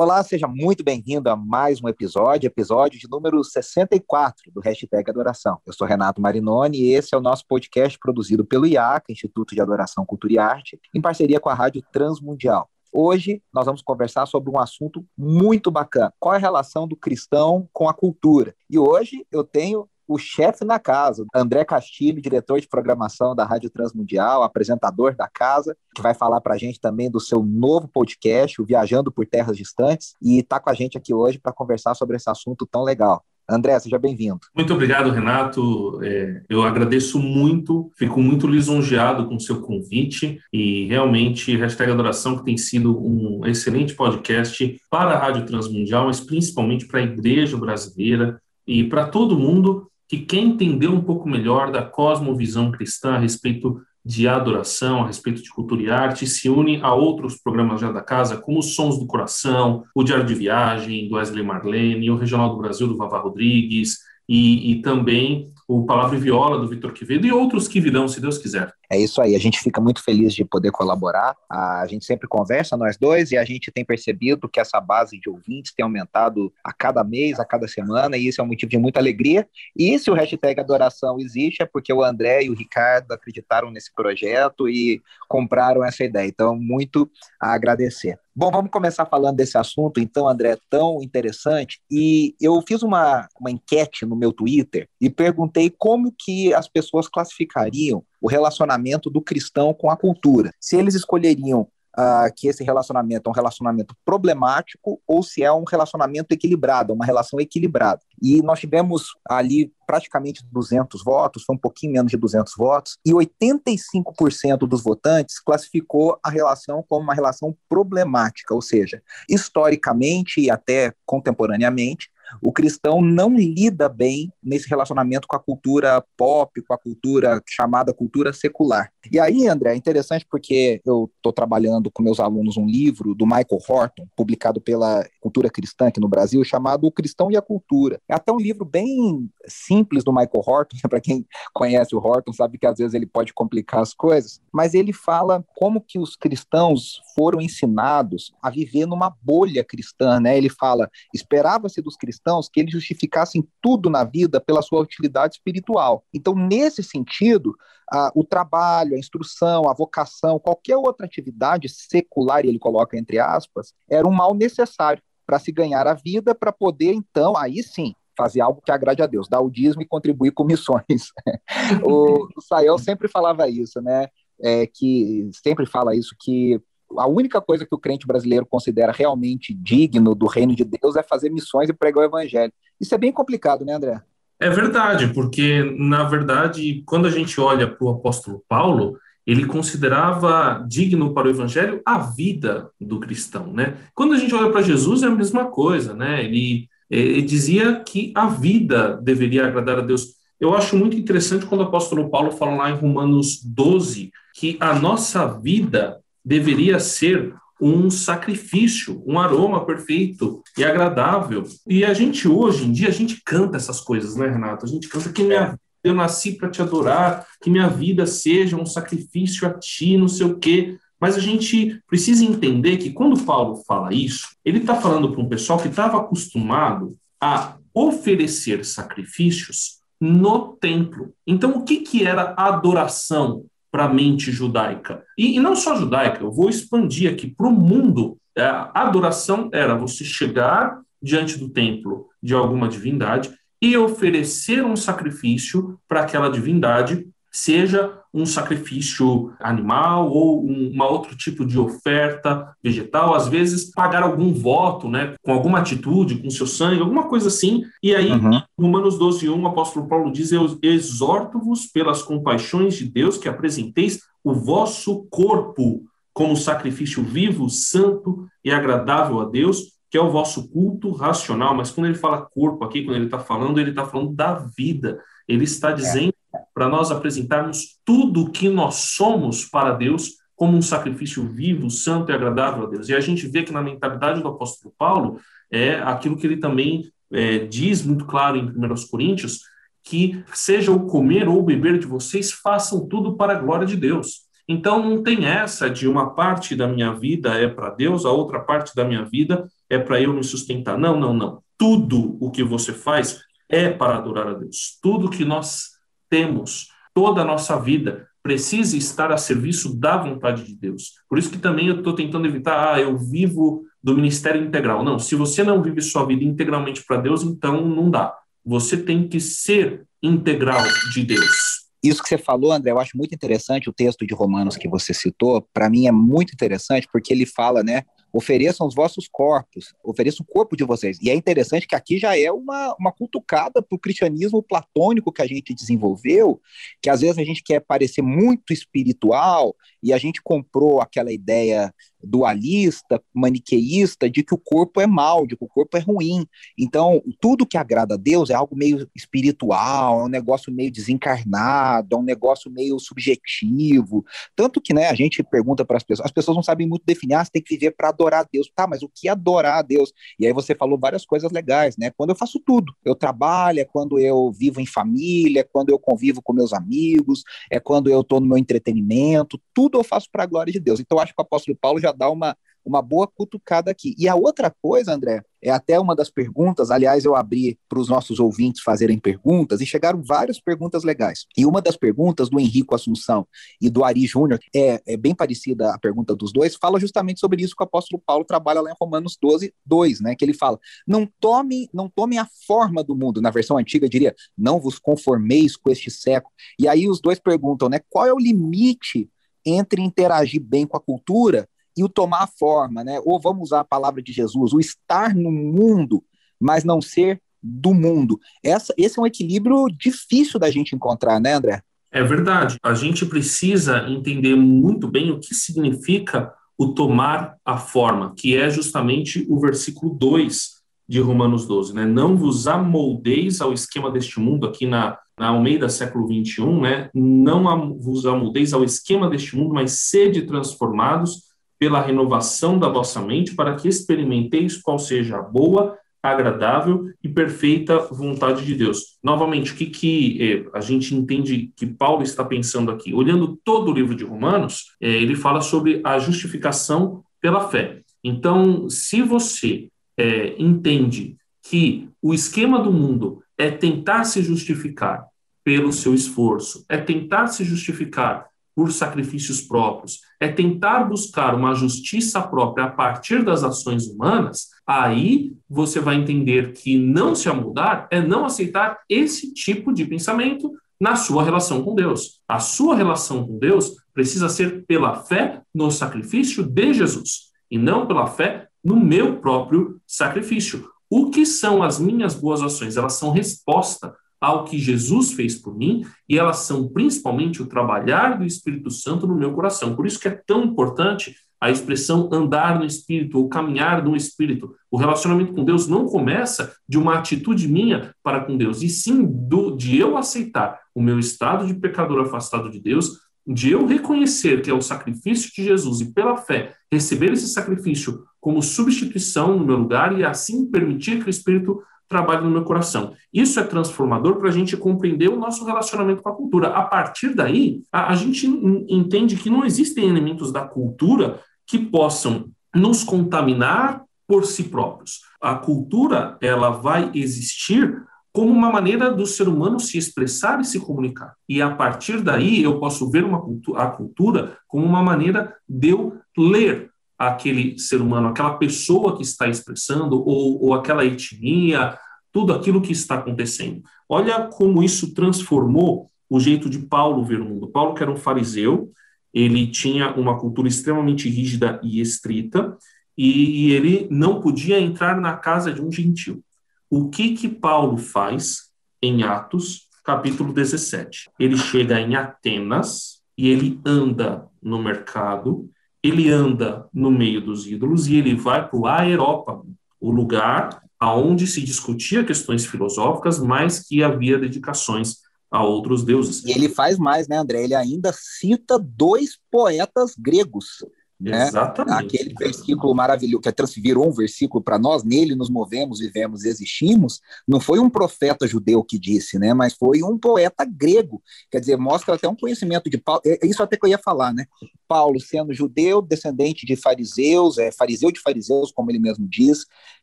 Olá, seja muito bem-vindo a mais um episódio, episódio de número 64 do Hashtag Adoração. Eu sou Renato Marinoni e esse é o nosso podcast produzido pelo IACA, Instituto de Adoração, Cultura e Arte, em parceria com a Rádio Transmundial. Hoje nós vamos conversar sobre um assunto muito bacana. Qual é a relação do cristão com a cultura? E hoje eu tenho o chefe na casa, André Castilho, diretor de programação da Rádio Transmundial, apresentador da casa, que vai falar para a gente também do seu novo podcast, o Viajando por Terras Distantes, e está com a gente aqui hoje para conversar sobre esse assunto tão legal. André, seja bem-vindo. Muito obrigado, Renato. É, eu agradeço muito, fico muito lisonjeado com o seu convite e realmente Hashtag Adoração, que tem sido um excelente podcast para a Rádio Transmundial, mas principalmente para a igreja brasileira e para todo mundo que quer entender um pouco melhor da cosmovisão cristã a respeito de adoração, a respeito de cultura e arte, se une a outros programas já da casa, como os Sons do Coração, o Diário de Viagem, do Wesley Marlene, o Regional do Brasil, do Vavá Rodrigues, e, e também o Palavra e Viola, do Vitor Quevedo, e outros que virão, se Deus quiser. É isso aí, a gente fica muito feliz de poder colaborar. A gente sempre conversa, nós dois, e a gente tem percebido que essa base de ouvintes tem aumentado a cada mês, a cada semana, e isso é um motivo de muita alegria. E se o hashtag Adoração existe, é porque o André e o Ricardo acreditaram nesse projeto e compraram essa ideia. Então, muito a agradecer. Bom, vamos começar falando desse assunto, então, André, tão interessante. E eu fiz uma, uma enquete no meu Twitter e perguntei como que as pessoas classificariam o relacionamento do cristão com a cultura. Se eles escolheriam uh, que esse relacionamento é um relacionamento problemático ou se é um relacionamento equilibrado, uma relação equilibrada. E nós tivemos ali praticamente 200 votos, foi um pouquinho menos de 200 votos, e 85% dos votantes classificou a relação como uma relação problemática, ou seja, historicamente e até contemporaneamente, o cristão não lida bem nesse relacionamento com a cultura pop, com a cultura chamada cultura secular. E aí, André, é interessante porque eu estou trabalhando com meus alunos um livro do Michael Horton, publicado pela Cultura Cristã aqui no Brasil, chamado O Cristão e a Cultura. É até um livro bem simples do Michael Horton, para quem conhece o Horton sabe que às vezes ele pode complicar as coisas, mas ele fala como que os cristãos foram ensinados a viver numa bolha cristã, né? Ele fala, esperava-se dos cristãos que eles justificassem tudo na vida pela sua utilidade espiritual. Então, nesse sentido, ah, o trabalho, a instrução, a vocação, qualquer outra atividade secular, ele coloca entre aspas, era um mal necessário para se ganhar a vida, para poder, então, aí sim, fazer algo que agrade a Deus, dar o dízimo e contribuir com missões. o, o sempre falava isso, né? É, que sempre fala isso, que a única coisa que o crente brasileiro considera realmente digno do reino de Deus é fazer missões e pregar o evangelho. Isso é bem complicado, né, André? É verdade, porque, na verdade, quando a gente olha para o apóstolo Paulo, ele considerava digno para o evangelho a vida do cristão, né? Quando a gente olha para Jesus, é a mesma coisa, né? Ele, ele dizia que a vida deveria agradar a Deus. Eu acho muito interessante quando o apóstolo Paulo fala lá em Romanos 12 que a nossa vida deveria ser um sacrifício, um aroma perfeito e agradável. E a gente hoje em dia a gente canta essas coisas, né, Renato? A gente canta que minha eu nasci para te adorar, que minha vida seja um sacrifício a ti, não sei o quê. Mas a gente precisa entender que quando Paulo fala isso, ele está falando para um pessoal que estava acostumado a oferecer sacrifícios no templo. Então, o que, que era adoração para a mente judaica. E, e, não só judaica, eu vou expandir aqui para o mundo. É, a adoração era você chegar diante do templo de alguma divindade e oferecer um sacrifício para aquela divindade, seja um sacrifício animal ou um uma outro tipo de oferta vegetal, às vezes pagar algum voto, né, com alguma atitude, com seu sangue, alguma coisa assim. E aí, uhum. Romanos 12, 1, o apóstolo Paulo diz: Eu exorto-vos pelas compaixões de Deus que apresenteis o vosso corpo como sacrifício vivo, santo e agradável a Deus, que é o vosso culto racional. Mas quando ele fala corpo aqui, quando ele está falando, ele está falando da vida. Ele está dizendo para nós apresentarmos tudo o que nós somos para Deus como um sacrifício vivo, santo e agradável a Deus. E a gente vê que na mentalidade do apóstolo Paulo é aquilo que ele também é, diz muito claro em 1 Coríntios, que seja o comer ou o beber de vocês, façam tudo para a glória de Deus. Então não tem essa de uma parte da minha vida é para Deus, a outra parte da minha vida é para eu me sustentar. Não, não, não. Tudo o que você faz é para adorar a Deus. Tudo que nós temos, toda a nossa vida, precisa estar a serviço da vontade de Deus. Por isso que também eu estou tentando evitar, ah, eu vivo do ministério integral. Não, se você não vive sua vida integralmente para Deus, então não dá. Você tem que ser integral de Deus. Isso que você falou, André, eu acho muito interessante o texto de Romanos que você citou. Para mim é muito interessante porque ele fala, né, ofereçam os vossos corpos, ofereçam o corpo de vocês. E é interessante que aqui já é uma, uma cutucada para o cristianismo platônico que a gente desenvolveu, que às vezes a gente quer parecer muito espiritual e a gente comprou aquela ideia dualista, maniqueísta, de que o corpo é mal, de que o corpo é ruim. Então, tudo que agrada a Deus é algo meio espiritual, é um negócio meio desencarnado, é um negócio meio subjetivo. Tanto que, né, a gente pergunta para as pessoas, as pessoas não sabem muito definir, ah, você tem que viver para adorar a Deus. Tá, mas o que é adorar a Deus? E aí você falou várias coisas legais, né? Quando eu faço tudo, eu trabalho, é quando eu vivo em família, é quando eu convivo com meus amigos, é quando eu estou no meu entretenimento, tudo eu faço para a glória de Deus. Então, acho que o apóstolo Paulo já dá uma, uma boa cutucada aqui. E a outra coisa, André, é até uma das perguntas, aliás, eu abri para os nossos ouvintes fazerem perguntas e chegaram várias perguntas legais. E uma das perguntas do Henrico Assunção e do Ari Júnior, é, é bem parecida a pergunta dos dois, fala justamente sobre isso que o apóstolo Paulo trabalha lá em Romanos 12, 2, né? Que ele fala: não tome, não tome a forma do mundo. Na versão antiga diria: não vos conformeis com este século. E aí os dois perguntam, né? Qual é o limite entre interagir bem com a cultura e o tomar forma, né? Ou vamos usar a palavra de Jesus, o estar no mundo, mas não ser do mundo. Essa, esse é um equilíbrio difícil da gente encontrar, né, André? É verdade. A gente precisa entender muito bem o que significa o tomar a forma, que é justamente o versículo 2 de Romanos 12, né? Não vos amoldeis ao esquema deste mundo, aqui na, na Almeida século 21, né? Não vos amoldeis ao esquema deste mundo, mas sede transformados pela renovação da vossa mente, para que experimenteis qual seja a boa, agradável e perfeita vontade de Deus. Novamente, o que, que eh, a gente entende que Paulo está pensando aqui? Olhando todo o livro de Romanos, eh, ele fala sobre a justificação pela fé. Então, se você eh, entende que o esquema do mundo é tentar se justificar pelo seu esforço, é tentar se justificar por sacrifícios próprios, é tentar buscar uma justiça própria a partir das ações humanas, aí você vai entender que não se amoldar é não aceitar esse tipo de pensamento na sua relação com Deus. A sua relação com Deus precisa ser pela fé no sacrifício de Jesus e não pela fé no meu próprio sacrifício. O que são as minhas boas ações? Elas são resposta ao que Jesus fez por mim, e elas são principalmente o trabalhar do Espírito Santo no meu coração. Por isso que é tão importante a expressão andar no Espírito ou caminhar no Espírito. O relacionamento com Deus não começa de uma atitude minha para com Deus, e sim do, de eu aceitar o meu estado de pecador afastado de Deus, de eu reconhecer que é o sacrifício de Jesus e pela fé receber esse sacrifício como substituição no meu lugar e assim permitir que o Espírito trabalho no meu coração. Isso é transformador para a gente compreender o nosso relacionamento com a cultura. A partir daí, a, a gente entende que não existem elementos da cultura que possam nos contaminar por si próprios. A cultura, ela vai existir como uma maneira do ser humano se expressar e se comunicar. E a partir daí eu posso ver uma cultu a cultura como uma maneira de eu ler aquele ser humano, aquela pessoa que está expressando, ou, ou aquela etnia, tudo aquilo que está acontecendo. Olha como isso transformou o jeito de Paulo ver o mundo. Paulo, que era um fariseu, ele tinha uma cultura extremamente rígida e estrita, e, e ele não podia entrar na casa de um gentil. O que que Paulo faz em Atos, capítulo 17? Ele chega em Atenas e ele anda no mercado ele anda no meio dos ídolos e ele vai para o Aerópago, o lugar aonde se discutia questões filosóficas, mas que havia dedicações a outros deuses. E ele faz mais, né, André? Ele ainda cita dois poetas gregos. Né? Exatamente. Aquele versículo maravilhoso, que virou um versículo para nós, nele nos movemos, vivemos e existimos, não foi um profeta judeu que disse, né? Mas foi um poeta grego. Quer dizer, mostra até um conhecimento de Paulo. É, é isso até que eu ia falar, né? Paulo, sendo judeu, descendente de fariseus, é fariseu de fariseus, como ele mesmo diz,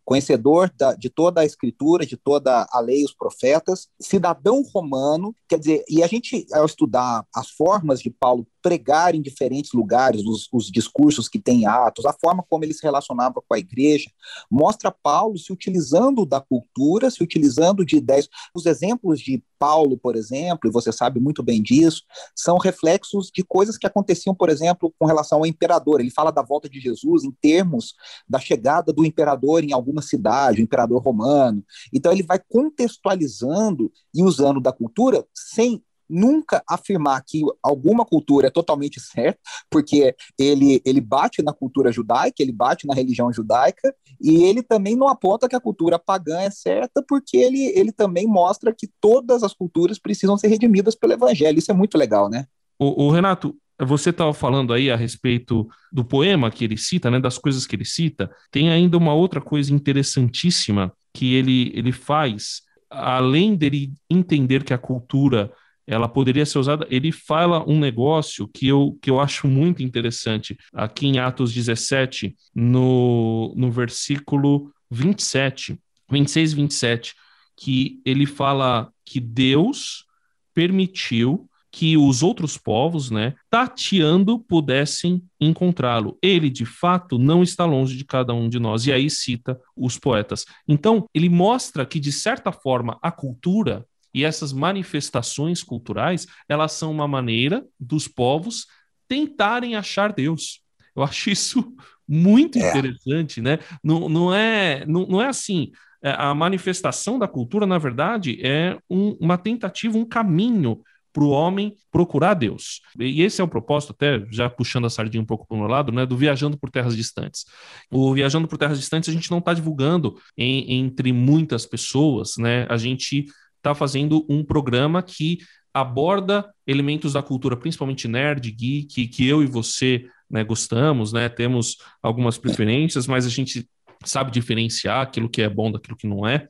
conhecedor da, de toda a escritura, de toda a lei, os profetas, cidadão romano, quer dizer, e a gente, ao estudar as formas de Paulo pregar em diferentes lugares, os, os discursos que tem em Atos, a forma como ele se relacionava com a igreja, mostra Paulo se utilizando da cultura, se utilizando de ideias. Os exemplos de Paulo, por exemplo, e você sabe muito bem disso, são reflexos de coisas que aconteciam, por exemplo, com relação ao imperador. Ele fala da volta de Jesus em termos da chegada do imperador em alguma cidade, o imperador romano. Então ele vai contextualizando e usando da cultura sem nunca afirmar que alguma cultura é totalmente certa, porque ele, ele bate na cultura judaica, ele bate na religião judaica, e ele também não aponta que a cultura pagã é certa, porque ele, ele também mostra que todas as culturas precisam ser redimidas pelo evangelho. Isso é muito legal, né? O, o Renato, você estava falando aí a respeito do poema que ele cita, né, das coisas que ele cita. Tem ainda uma outra coisa interessantíssima que ele, ele faz, além dele entender que a cultura ela poderia ser usada. Ele fala um negócio que eu, que eu acho muito interessante, aqui em Atos 17, no, no versículo 27, 26 e 27, que ele fala que Deus permitiu que os outros povos, né, tateando, pudessem encontrá-lo. Ele, de fato, não está longe de cada um de nós. E aí cita os poetas. Então, ele mostra que, de certa forma, a cultura e essas manifestações culturais, elas são uma maneira dos povos tentarem achar Deus. Eu acho isso muito é. interessante, né? Não, não, é, não, não é assim. É, a manifestação da cultura, na verdade, é um, uma tentativa, um caminho para o homem procurar Deus. E esse é o propósito, até já puxando a sardinha um pouco para o meu lado, né, do Viajando por Terras Distantes. O Viajando por Terras Distantes a gente não está divulgando em, entre muitas pessoas, né? A gente está fazendo um programa que aborda elementos da cultura, principalmente nerd, geek, que eu e você né, gostamos, né, temos algumas preferências, mas a gente sabe diferenciar aquilo que é bom daquilo que não é.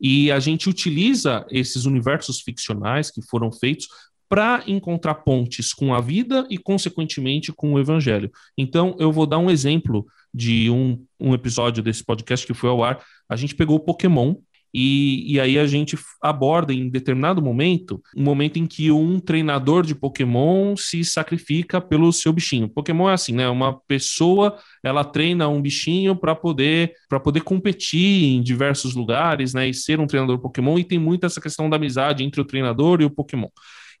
E a gente utiliza esses universos ficcionais que foram feitos para encontrar pontes com a vida e, consequentemente, com o evangelho. Então, eu vou dar um exemplo de um, um episódio desse podcast que foi ao ar. A gente pegou o Pokémon e, e aí a gente aborda em determinado momento, um momento em que um treinador de Pokémon se sacrifica pelo seu bichinho. Pokémon é assim, né? Uma pessoa ela treina um bichinho para poder para poder competir em diversos lugares, né? E ser um treinador Pokémon. E tem muito essa questão da amizade entre o treinador e o Pokémon.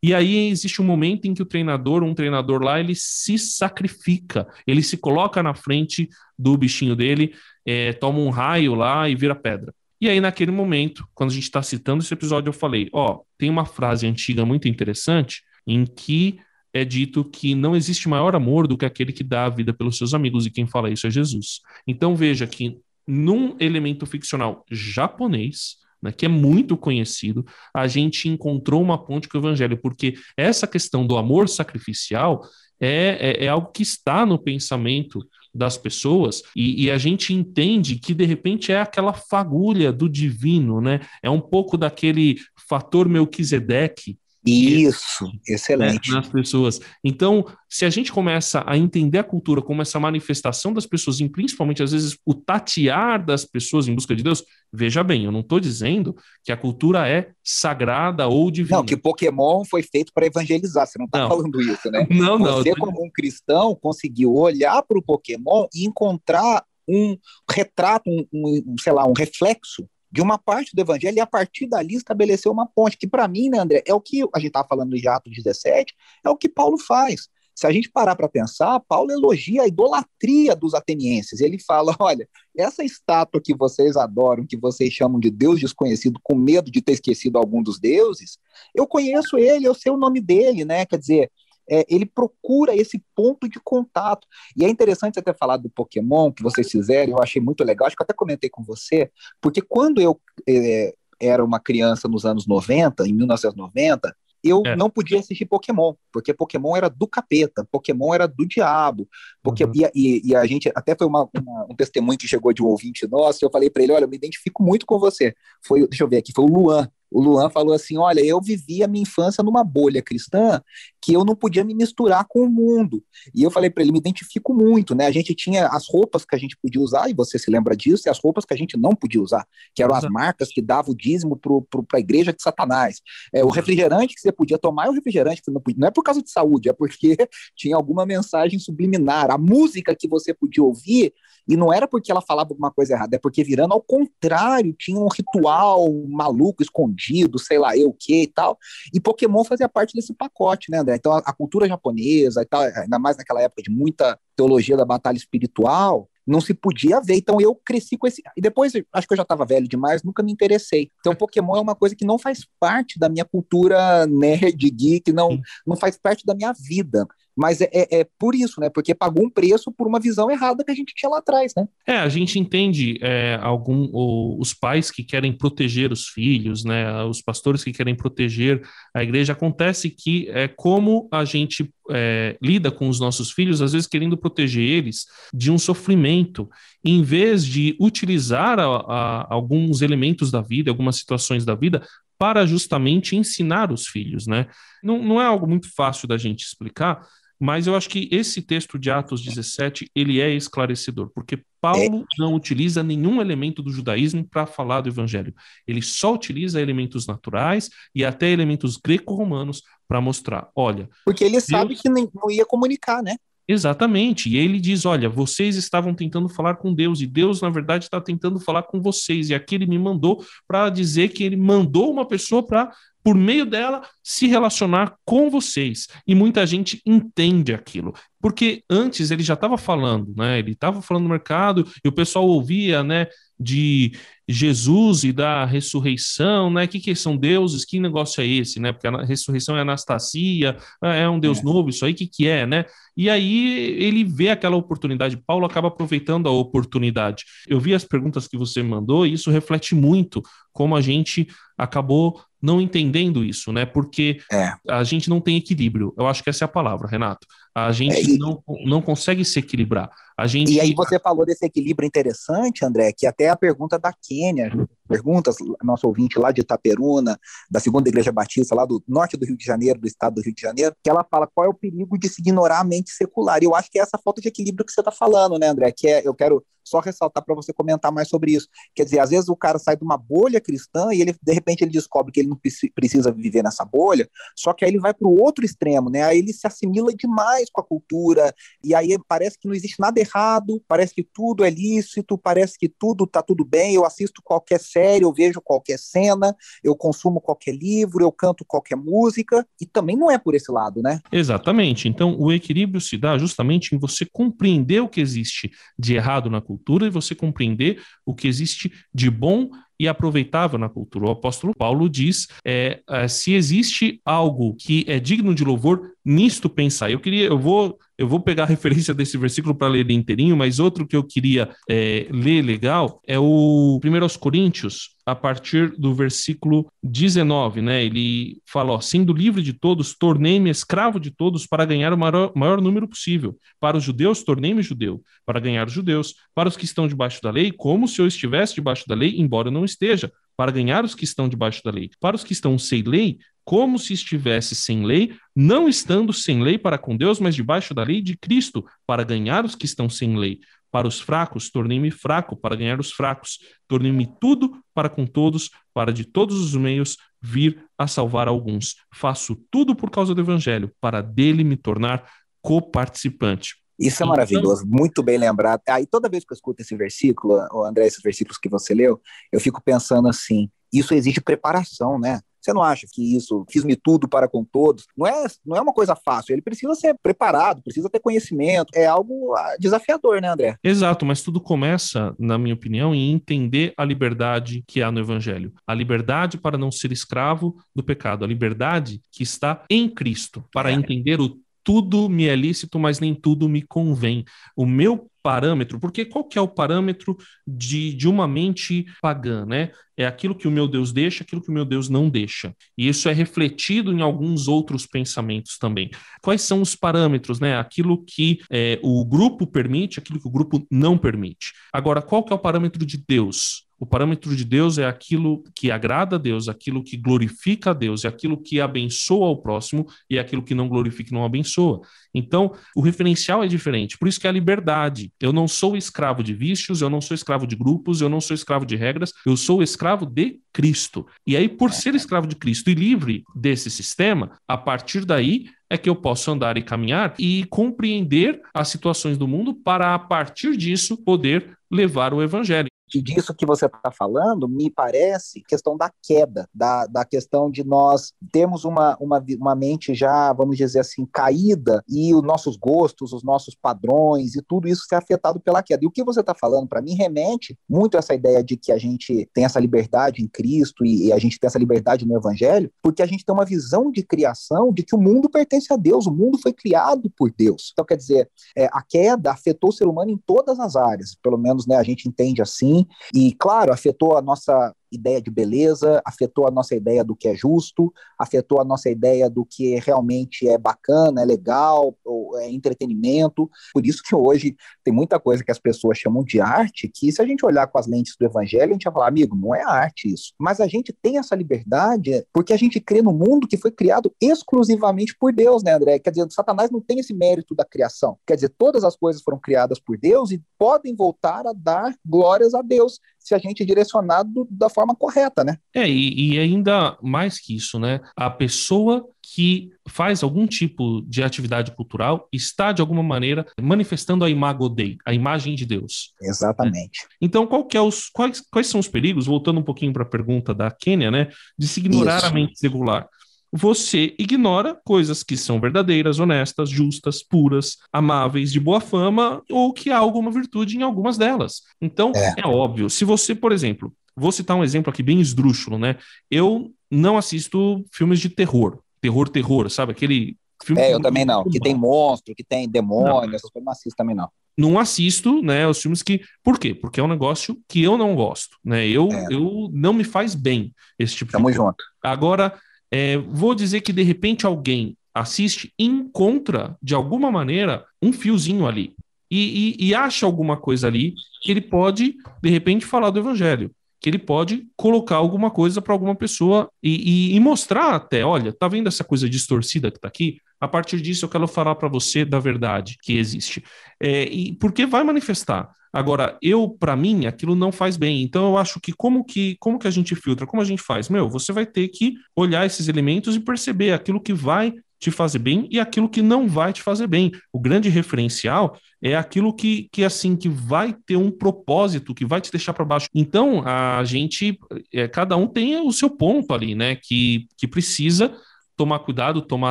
E aí existe um momento em que o treinador, um treinador lá, ele se sacrifica, ele se coloca na frente do bichinho dele, é, toma um raio lá e vira pedra. E aí, naquele momento, quando a gente está citando esse episódio, eu falei: ó, tem uma frase antiga muito interessante em que é dito que não existe maior amor do que aquele que dá a vida pelos seus amigos, e quem fala isso é Jesus. Então veja que num elemento ficcional japonês, né, que é muito conhecido, a gente encontrou uma ponte com o evangelho, porque essa questão do amor sacrificial é, é, é algo que está no pensamento das pessoas e, e, a gente entende que de repente é aquela fagulha do divino, né? É um pouco daquele fator Melquisedeque isso, excelente. Né, nas pessoas. Então, se a gente começa a entender a cultura como essa manifestação das pessoas, e principalmente às vezes o tatear das pessoas em busca de Deus, veja bem, eu não estou dizendo que a cultura é sagrada ou divina. Não, que Pokémon foi feito para evangelizar, você não está falando isso, né? Não, não. Você, como um cristão, conseguiu olhar para o Pokémon e encontrar um retrato, um, um, sei lá, um reflexo de uma parte do evangelho e a partir dali estabeleceu uma ponte, que para mim, né, André, é o que a gente estava falando de Atos 17, é o que Paulo faz. Se a gente parar para pensar, Paulo elogia a idolatria dos atenienses. Ele fala: olha, essa estátua que vocês adoram, que vocês chamam de Deus desconhecido, com medo de ter esquecido algum dos deuses, eu conheço ele, eu sei o nome dele, né? Quer dizer, é, ele procura esse ponto de contato. E é interessante você ter falado do Pokémon, que vocês fizeram, eu achei muito legal, acho que até comentei com você, porque quando eu é, era uma criança nos anos 90, em 1990, eu é. não podia assistir Pokémon, porque Pokémon era do capeta, Pokémon era do diabo. Porque, uhum. e, e, a gente, até foi uma, uma, um testemunho que chegou de um ouvinte nosso, eu falei para ele: olha, eu me identifico muito com você. Foi, deixa eu ver aqui, foi o Luan. O Luan falou assim: Olha, eu vivi a minha infância numa bolha cristã que eu não podia me misturar com o mundo. E eu falei para ele: me identifico muito, né? A gente tinha as roupas que a gente podia usar, e você se lembra disso, e as roupas que a gente não podia usar, que eram as marcas que davam o dízimo para a igreja de Satanás. É, o refrigerante que você podia tomar é o refrigerante que você não podia. Não é por causa de saúde, é porque tinha alguma mensagem subliminar. A música que você podia ouvir e não era porque ela falava alguma coisa errada, é porque virando ao contrário, tinha um ritual maluco, escondido, sei lá eu o que e tal. E Pokémon fazia parte desse pacote, né, André? Então a, a cultura japonesa e tal, ainda mais naquela época de muita teologia da batalha espiritual, não se podia ver. Então eu cresci com esse. E depois, acho que eu já estava velho demais, nunca me interessei. Então Pokémon é uma coisa que não faz parte da minha cultura nerd, geek, não, não faz parte da minha vida. Mas é, é, é, por isso, né? Porque pagou um preço por uma visão errada que a gente tinha lá atrás, né? É, a gente entende é, algum, o, os pais que querem proteger os filhos, né? Os pastores que querem proteger a igreja. Acontece que é como a gente é, lida com os nossos filhos, às vezes querendo proteger eles de um sofrimento, em vez de utilizar a, a, alguns elementos da vida, algumas situações da vida, para justamente ensinar os filhos, né? Não, não é algo muito fácil da gente explicar, mas eu acho que esse texto de Atos 17, ele é esclarecedor, porque Paulo é. não utiliza nenhum elemento do judaísmo para falar do evangelho. Ele só utiliza elementos naturais e até elementos greco-romanos para mostrar, olha... Porque ele Deus... sabe que não ia comunicar, né? Exatamente. E ele diz: Olha, vocês estavam tentando falar com Deus, e Deus, na verdade, está tentando falar com vocês. E aqui ele me mandou para dizer que ele mandou uma pessoa para por meio dela, se relacionar com vocês. E muita gente entende aquilo. Porque antes ele já estava falando, né? Ele estava falando no mercado e o pessoal ouvia, né? De Jesus e da ressurreição, né? Que que são deuses? Que negócio é esse, né? Porque a ressurreição é Anastasia, é um Deus é. novo, isso aí que que é, né? E aí ele vê aquela oportunidade. Paulo acaba aproveitando a oportunidade. Eu vi as perguntas que você mandou e isso reflete muito como a gente acabou não entendendo isso, né? Porque é. a gente não tem equilíbrio. Eu acho que essa é a palavra, Renato. A gente é, e... não, não consegue se equilibrar. A gente... E aí você falou desse equilíbrio interessante, André, que até a pergunta da Quênia, perguntas, nosso ouvinte lá de Itaperuna, da Segunda Igreja Batista, lá do norte do Rio de Janeiro, do estado do Rio de Janeiro, que ela fala qual é o perigo de se ignorar a mente secular. E eu acho que é essa falta de equilíbrio que você está falando, né, André? Que é, eu quero só ressaltar para você comentar mais sobre isso. Quer dizer, às vezes o cara sai de uma bolha cristã e ele, de repente, ele descobre que ele não precisa viver nessa bolha, só que aí ele vai para o outro extremo, né? Aí ele se assimila demais com a cultura, e aí parece que não existe nada errado, parece que tudo é lícito, parece que tudo tá tudo bem, eu assisto qualquer série, eu vejo qualquer cena, eu consumo qualquer livro, eu canto qualquer música, e também não é por esse lado, né? Exatamente. Então, o equilíbrio se dá justamente em você compreender o que existe de errado na cultura e você compreender o que existe de bom e aproveitável na cultura. O apóstolo Paulo diz: é, é, se existe algo que é digno de louvor, nisto pensar. Eu queria, eu vou, eu vou pegar a referência desse versículo para ler ele inteirinho, mas outro que eu queria é, ler legal é o 1 Coríntios, a partir do versículo 19, né? Ele fala: ó, sendo livre de todos, tornei-me escravo de todos para ganhar o maior, maior número possível. Para os judeus, tornei-me judeu, para ganhar os judeus. Para os que estão debaixo da lei, como se eu estivesse debaixo da lei, embora não esteja, para ganhar os que estão debaixo da lei. Para os que estão sem lei, como se estivesse sem lei, não estando sem lei para com Deus, mas debaixo da lei de Cristo, para ganhar os que estão sem lei. Para os fracos, tornei-me fraco, para ganhar os fracos. Tornei-me tudo para com todos, para de todos os meios vir a salvar alguns. Faço tudo por causa do Evangelho, para dele me tornar coparticipante. Isso é então, maravilhoso, muito bem lembrado. Aí toda vez que eu escuto esse versículo, André, esses versículos que você leu, eu fico pensando assim: isso exige preparação, né? Você não acha que isso, fiz-me tudo para com todos, não é, não é uma coisa fácil, ele precisa ser preparado, precisa ter conhecimento, é algo ah, desafiador, né, André? Exato, mas tudo começa, na minha opinião, em entender a liberdade que há no Evangelho. A liberdade para não ser escravo do pecado, a liberdade que está em Cristo, para é. entender o tudo me é lícito, mas nem tudo me convém. O meu parâmetro, porque qual que é o parâmetro de, de uma mente pagã, né? É aquilo que o meu Deus deixa, aquilo que o meu Deus não deixa. E isso é refletido em alguns outros pensamentos também. Quais são os parâmetros, né? Aquilo que é, o grupo permite, aquilo que o grupo não permite. Agora, qual que é o parâmetro de Deus? O parâmetro de Deus é aquilo que agrada a Deus, aquilo que glorifica a Deus, é aquilo que abençoa o próximo e é aquilo que não glorifica e não abençoa. Então, o referencial é diferente. Por isso que é a liberdade. Eu não sou escravo de vícios, eu não sou escravo de grupos, eu não sou escravo de regras, eu sou escravo de Cristo. E aí, por ser escravo de Cristo e livre desse sistema, a partir daí é que eu posso andar e caminhar e compreender as situações do mundo para, a partir disso, poder levar o evangelho disso que você está falando, me parece questão da queda, da, da questão de nós termos uma, uma, uma mente já, vamos dizer assim, caída e os nossos gostos, os nossos padrões e tudo isso ser afetado pela queda. E o que você está falando, para mim, remete muito a essa ideia de que a gente tem essa liberdade em Cristo e, e a gente tem essa liberdade no Evangelho, porque a gente tem uma visão de criação de que o mundo pertence a Deus, o mundo foi criado por Deus. Então, quer dizer, é, a queda afetou o ser humano em todas as áreas, pelo menos né, a gente entende assim, e, claro, afetou a nossa ideia de beleza, afetou a nossa ideia do que é justo, afetou a nossa ideia do que realmente é bacana, é legal, é entretenimento. Por isso que hoje tem muita coisa que as pessoas chamam de arte, que se a gente olhar com as lentes do evangelho, a gente vai falar, amigo, não é arte isso. Mas a gente tem essa liberdade porque a gente crê no mundo que foi criado exclusivamente por Deus, né, André? Quer dizer, Satanás não tem esse mérito da criação. Quer dizer, todas as coisas foram criadas por Deus e podem voltar a dar glórias a Deus se a gente é direcionado da forma correta, né? É, e, e ainda mais que isso, né? A pessoa que faz algum tipo de atividade cultural está, de alguma maneira, manifestando a imago Dei, a imagem de Deus. Exatamente. Né? Então, é os, quais, quais são os perigos, voltando um pouquinho para a pergunta da Kênia, né, de se ignorar Isso. a mente secular? você ignora coisas que são verdadeiras, honestas, justas, puras, amáveis, de boa fama, ou que há alguma virtude em algumas delas. Então, é, é óbvio. Se você, por exemplo, vou citar um exemplo aqui bem esdrúxulo, né? Eu não assisto filmes de terror. Terror, terror, sabe? Aquele filme. É, eu também não. Que tem monstro, que tem demônio, não. essas coisas, não assisto também não. Não assisto, né, os filmes que... Por quê? Porque é um negócio que eu não gosto, né? Eu, é. eu não me faz bem esse tipo Tamo de Tamo junto. Agora, é, vou dizer que de repente alguém assiste e encontra, de alguma maneira, um fiozinho ali. E, e, e, acha alguma coisa ali que ele pode, de repente, falar do evangelho. Que ele pode colocar alguma coisa para alguma pessoa e, e, mostrar até: olha, tá vendo essa coisa distorcida que tá aqui? A partir disso, eu quero falar para você da verdade que existe. É, e porque vai manifestar. Agora, eu, para mim, aquilo não faz bem. Então, eu acho que como que como que a gente filtra? Como a gente faz? Meu, você vai ter que olhar esses elementos e perceber aquilo que vai te fazer bem e aquilo que não vai te fazer bem. O grande referencial é aquilo que, que assim que vai ter um propósito, que vai te deixar para baixo. Então, a gente, é, cada um tem o seu ponto ali, né? Que, que precisa tomar cuidado, tomar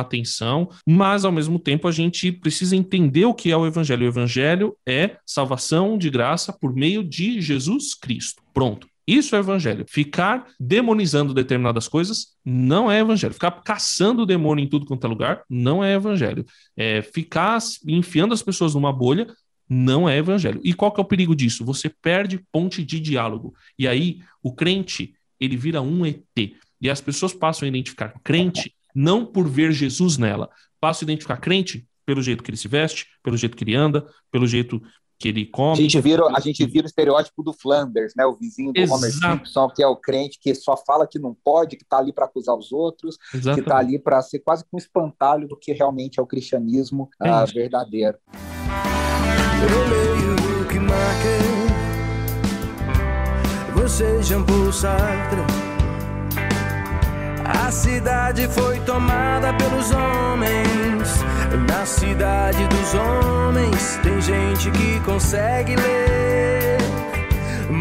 atenção, mas ao mesmo tempo a gente precisa entender o que é o evangelho. O evangelho é salvação de graça por meio de Jesus Cristo. Pronto. Isso é evangelho. Ficar demonizando determinadas coisas não é evangelho. Ficar caçando o demônio em tudo quanto é lugar não é evangelho. É ficar enfiando as pessoas numa bolha não é evangelho. E qual que é o perigo disso? Você perde ponte de diálogo. E aí o crente, ele vira um ET. E as pessoas passam a identificar crente não por ver Jesus nela. Passo a identificar crente pelo jeito que ele se veste, pelo jeito que ele anda, pelo jeito que ele come. A gente vira, a gente vira o estereótipo do Flanders, né? O vizinho do Exato. Homer Simpson, que é o crente que só fala que não pode, que está ali para acusar os outros, Exatamente. que está ali para ser quase um espantalho do que realmente é o cristianismo é uh, verdadeiro. Que você Sartre a cidade foi tomada pelos homens. Na cidade dos homens tem gente que consegue ler,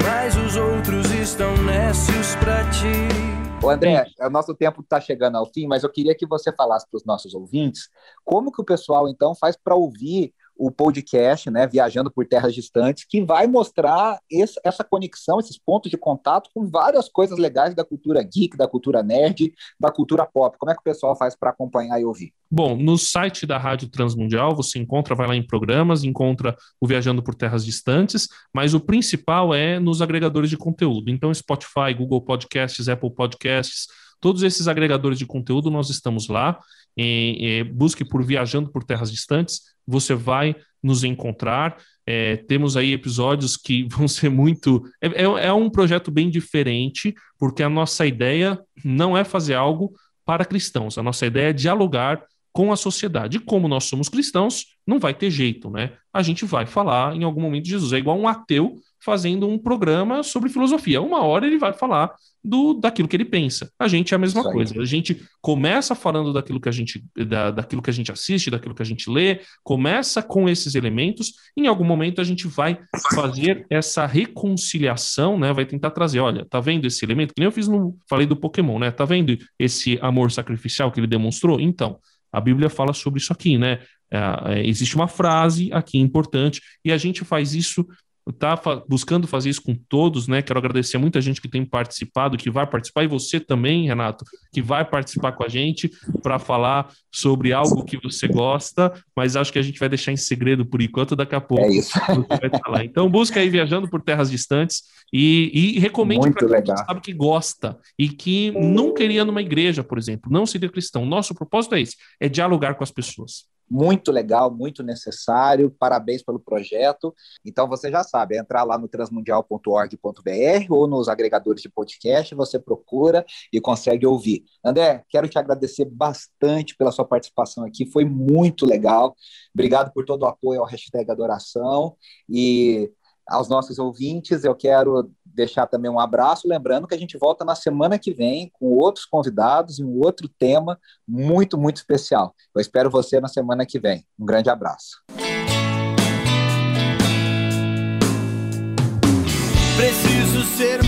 mas os outros estão nécios para ti. Ô André, o nosso tempo está chegando ao fim, mas eu queria que você falasse para os nossos ouvintes como que o pessoal então faz para ouvir o podcast, né, Viajando por Terras Distantes, que vai mostrar esse, essa conexão, esses pontos de contato com várias coisas legais da cultura geek, da cultura nerd, da cultura pop. Como é que o pessoal faz para acompanhar e ouvir? Bom, no site da Rádio Transmundial você encontra, vai lá em programas, encontra o Viajando por Terras Distantes, mas o principal é nos agregadores de conteúdo. Então, Spotify, Google Podcasts, Apple Podcasts, todos esses agregadores de conteúdo nós estamos lá. E, e, busque por Viajando por Terras Distantes, você vai nos encontrar. É, temos aí episódios que vão ser muito. É, é, é um projeto bem diferente, porque a nossa ideia não é fazer algo para cristãos, a nossa ideia é dialogar com a sociedade. E como nós somos cristãos, não vai ter jeito, né? A gente vai falar em algum momento de Jesus. É igual um ateu fazendo um programa sobre filosofia. Uma hora ele vai falar do daquilo que ele pensa. A gente é a mesma coisa. A gente começa falando daquilo que a gente da, daquilo que a gente assiste, daquilo que a gente lê, começa com esses elementos. Em algum momento a gente vai fazer essa reconciliação, né? Vai tentar trazer, olha, tá vendo esse elemento que nem eu fiz no falei do Pokémon, né? Tá vendo esse amor sacrificial que ele demonstrou? Então, a Bíblia fala sobre isso aqui, né? É, é, existe uma frase aqui importante e a gente faz isso está buscando fazer isso com todos, né? Quero agradecer a muita gente que tem participado, que vai participar, e você também, Renato, que vai participar com a gente para falar sobre algo que você gosta, mas acho que a gente vai deixar em segredo por enquanto, daqui a pouco. É isso. vai falar. Então, busca aí Viajando por Terras Distantes e, e recomende para quem sabe que gosta e que nunca iria numa igreja, por exemplo, não seria cristão. Nosso propósito é esse, é dialogar com as pessoas muito legal, muito necessário. Parabéns pelo projeto. Então você já sabe, é entrar lá no transmundial.org.br ou nos agregadores de podcast, você procura e consegue ouvir. André, quero te agradecer bastante pela sua participação aqui, foi muito legal. Obrigado por todo o apoio ao hashtag Adoração e aos nossos ouvintes, eu quero deixar também um abraço, lembrando que a gente volta na semana que vem com outros convidados e um outro tema muito, muito especial. Eu espero você na semana que vem. Um grande abraço. Preciso ser